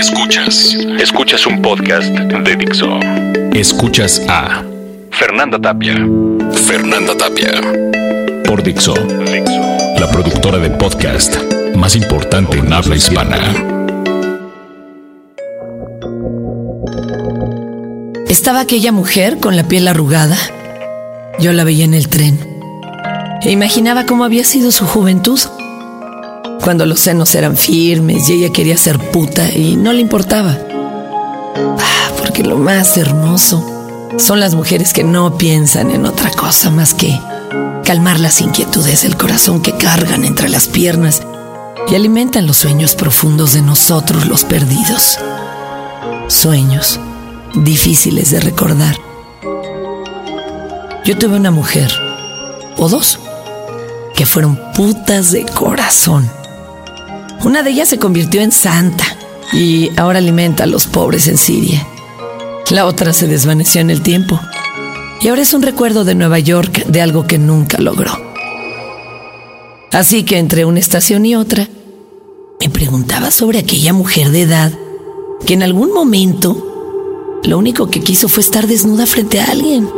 Escuchas. Escuchas un podcast de Dixo. Escuchas a Fernanda Tapia. Fernanda Tapia. Por Dixo. La productora de podcast más importante en habla hispana. Estaba aquella mujer con la piel arrugada. Yo la veía en el tren. E imaginaba cómo había sido su juventud cuando los senos eran firmes y ella quería ser puta y no le importaba. Ah, porque lo más hermoso son las mujeres que no piensan en otra cosa más que calmar las inquietudes del corazón que cargan entre las piernas y alimentan los sueños profundos de nosotros los perdidos. Sueños difíciles de recordar. Yo tuve una mujer, o dos, que fueron putas de corazón. Una de ellas se convirtió en santa y ahora alimenta a los pobres en Siria. La otra se desvaneció en el tiempo y ahora es un recuerdo de Nueva York de algo que nunca logró. Así que entre una estación y otra, me preguntaba sobre aquella mujer de edad que en algún momento lo único que quiso fue estar desnuda frente a alguien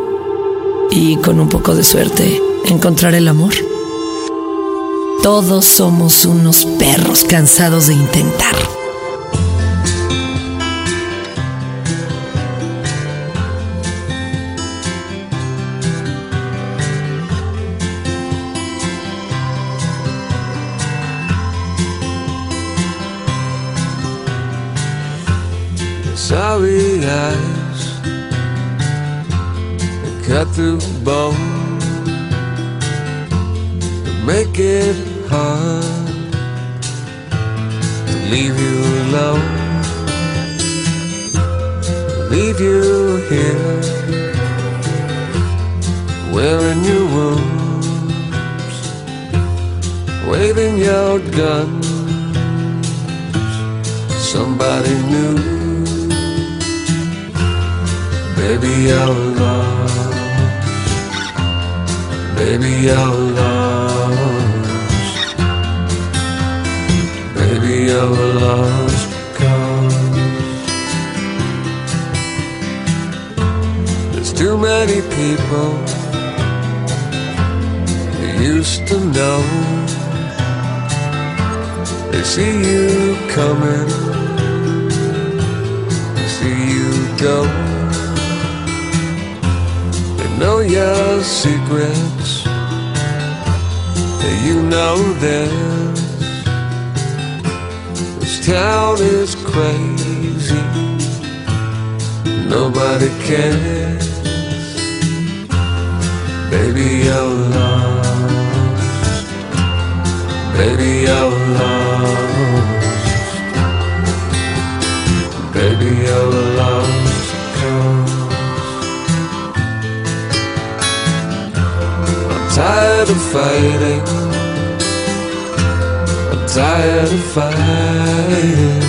y con un poco de suerte encontrar el amor. Todos somos unos perros cansados de intentar. Make to leave you alone, leave you here, wearing your wounds, waving your gun. Somebody new, baby, you're lost, baby, you're lost. Baby, you're lost cause There's too many people you used to know. They see you coming. They see you go. They know your secrets. You know this This town is crazy. Nobody cares. Baby, you're lost. Baby, you're lost. Baby, you're lost. I'm tired of fighting tired of fighting.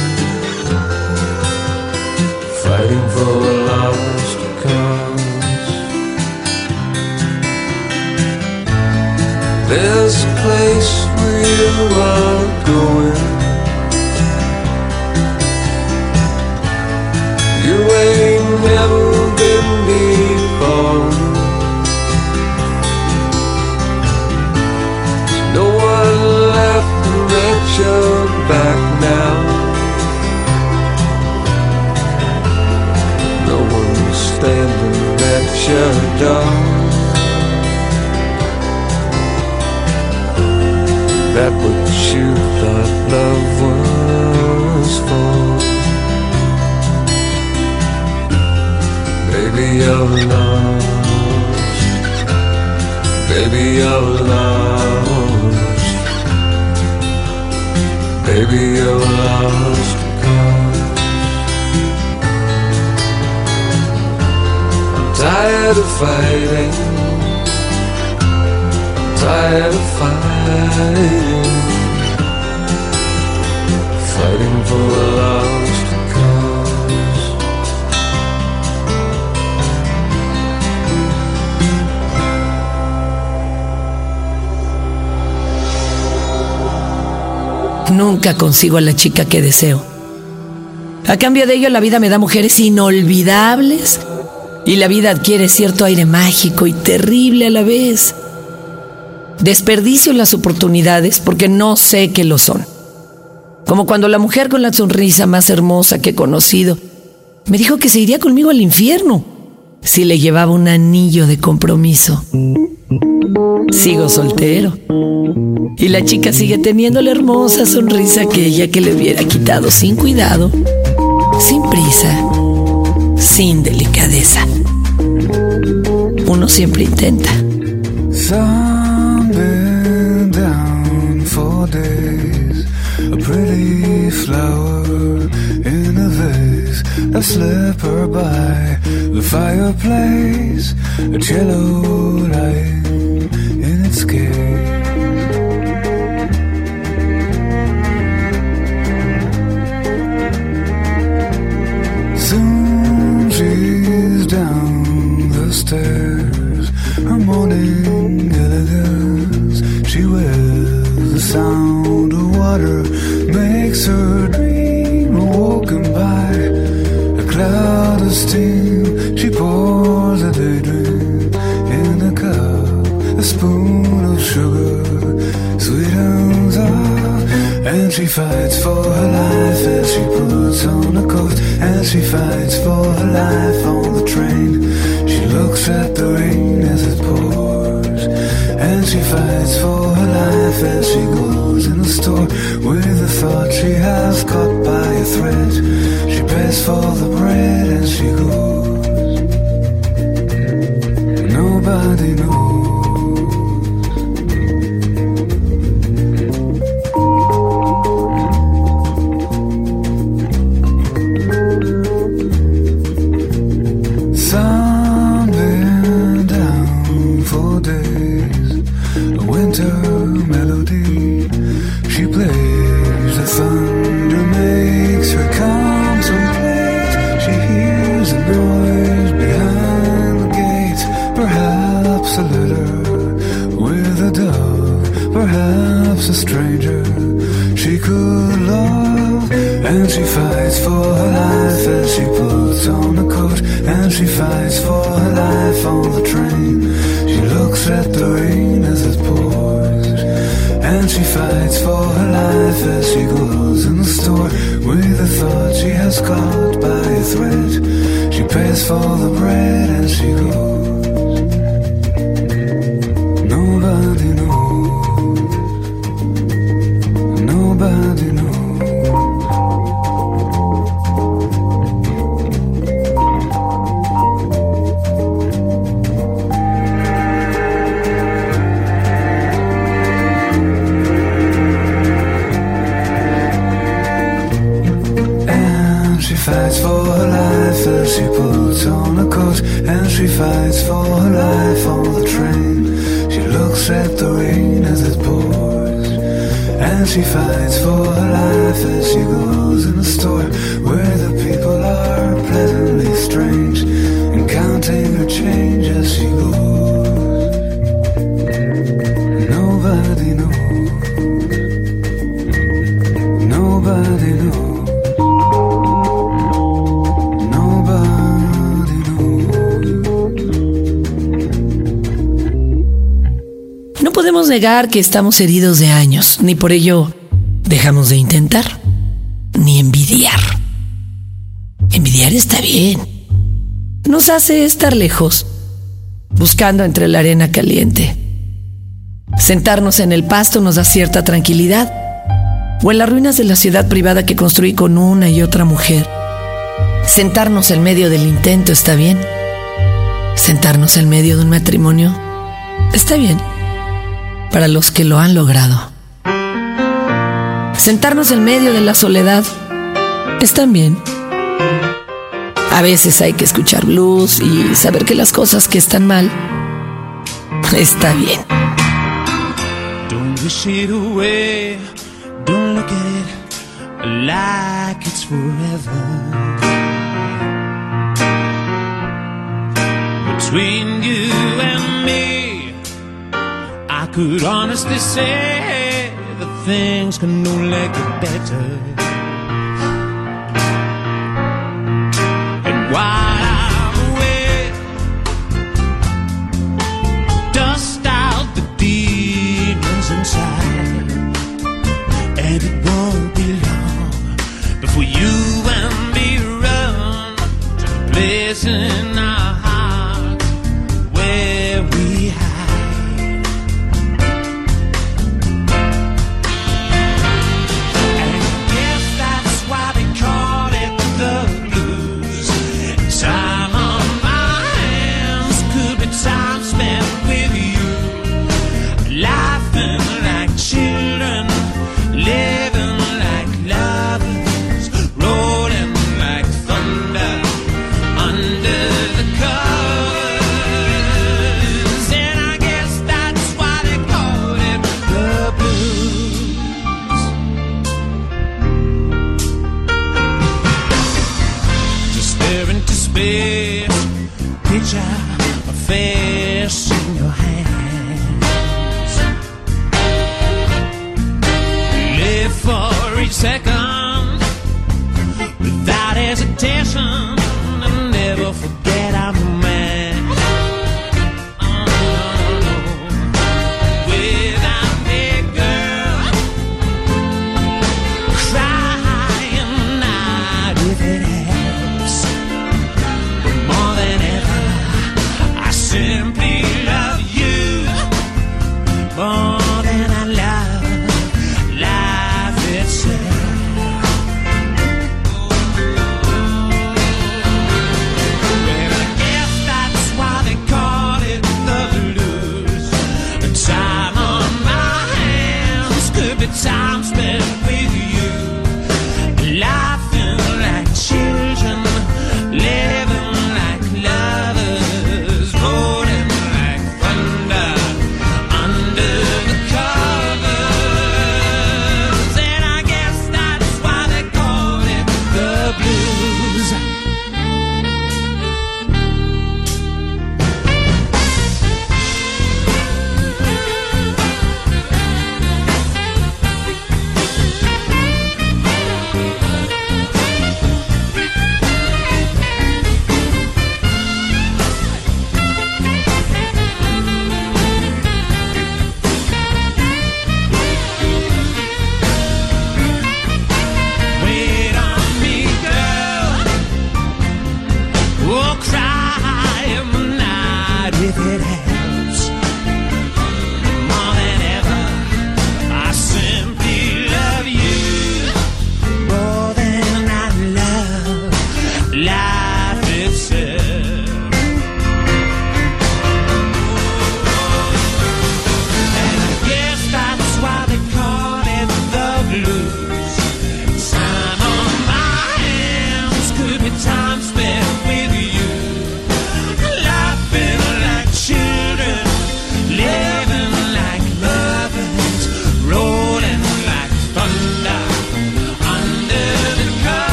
Fighting for a lost cause There's a place where you are going. You ain't never at back now. No one standing at your door That what you thought love was for. Baby, you're lost. Baby, you're lost Baby, you're lost cause I'm tired of fighting. I'm tired of fighting. Fighting for a Nunca consigo a la chica que deseo. A cambio de ello, la vida me da mujeres inolvidables y la vida adquiere cierto aire mágico y terrible a la vez. Desperdicio las oportunidades porque no sé qué lo son. Como cuando la mujer con la sonrisa más hermosa que he conocido me dijo que se iría conmigo al infierno si le llevaba un anillo de compromiso. Sigo soltero. Y la chica sigue teniendo la hermosa sonrisa que ella que le hubiera quitado sin cuidado, sin prisa, sin delicadeza. Uno siempre intenta. a slipper by the fireplace, a in its. She fights for her life as she puts on a coat, and she fights for her life on the train. She looks at the rain as it pours, and she fights for her life as she goes in the store with the thought she has caught by a thread. She pays for the bread and she goes. Behind the gate, perhaps a letter with a dove, perhaps a stranger she could love. And she fights for her life as she puts on a coat, and she fights for her life on the train. She looks at the rain as it pours, and she fights for her life as she goes in the store with the thought she has caught by a thread. Pays for the bread and she goes. She fights for her life as she puts on a coat. And she fights for her life on the train. She looks at the rain as it pours. And she fights for her life as she goes in the store where the people are pleasantly strange. And counting her change as she goes. Negar que estamos heridos de años, ni por ello dejamos de intentar, ni envidiar. Envidiar está bien. Nos hace estar lejos, buscando entre la arena caliente. Sentarnos en el pasto nos da cierta tranquilidad, o en las ruinas de la ciudad privada que construí con una y otra mujer. Sentarnos en medio del intento está bien. Sentarnos en medio de un matrimonio está bien para los que lo han logrado. Sentarnos en medio de la soledad es también. A veces hay que escuchar blues y saber que las cosas que están mal está bien. Don't it away. Don't look at it like it's forever. Between you and me, could honestly say that things can only get better.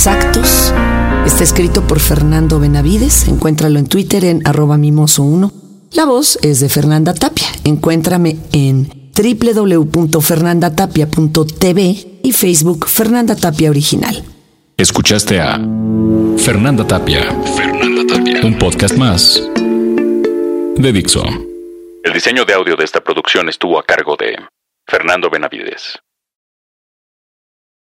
Tres actos. Está escrito por Fernando Benavides. Encuéntralo en Twitter en arroba mimoso1. La voz es de Fernanda Tapia. Encuéntrame en www.fernandatapia.tv y Facebook Fernanda Tapia Original. Escuchaste a Fernanda Tapia. Fernanda Tapia. Un podcast más de Dixo. El diseño de audio de esta producción estuvo a cargo de Fernando Benavides.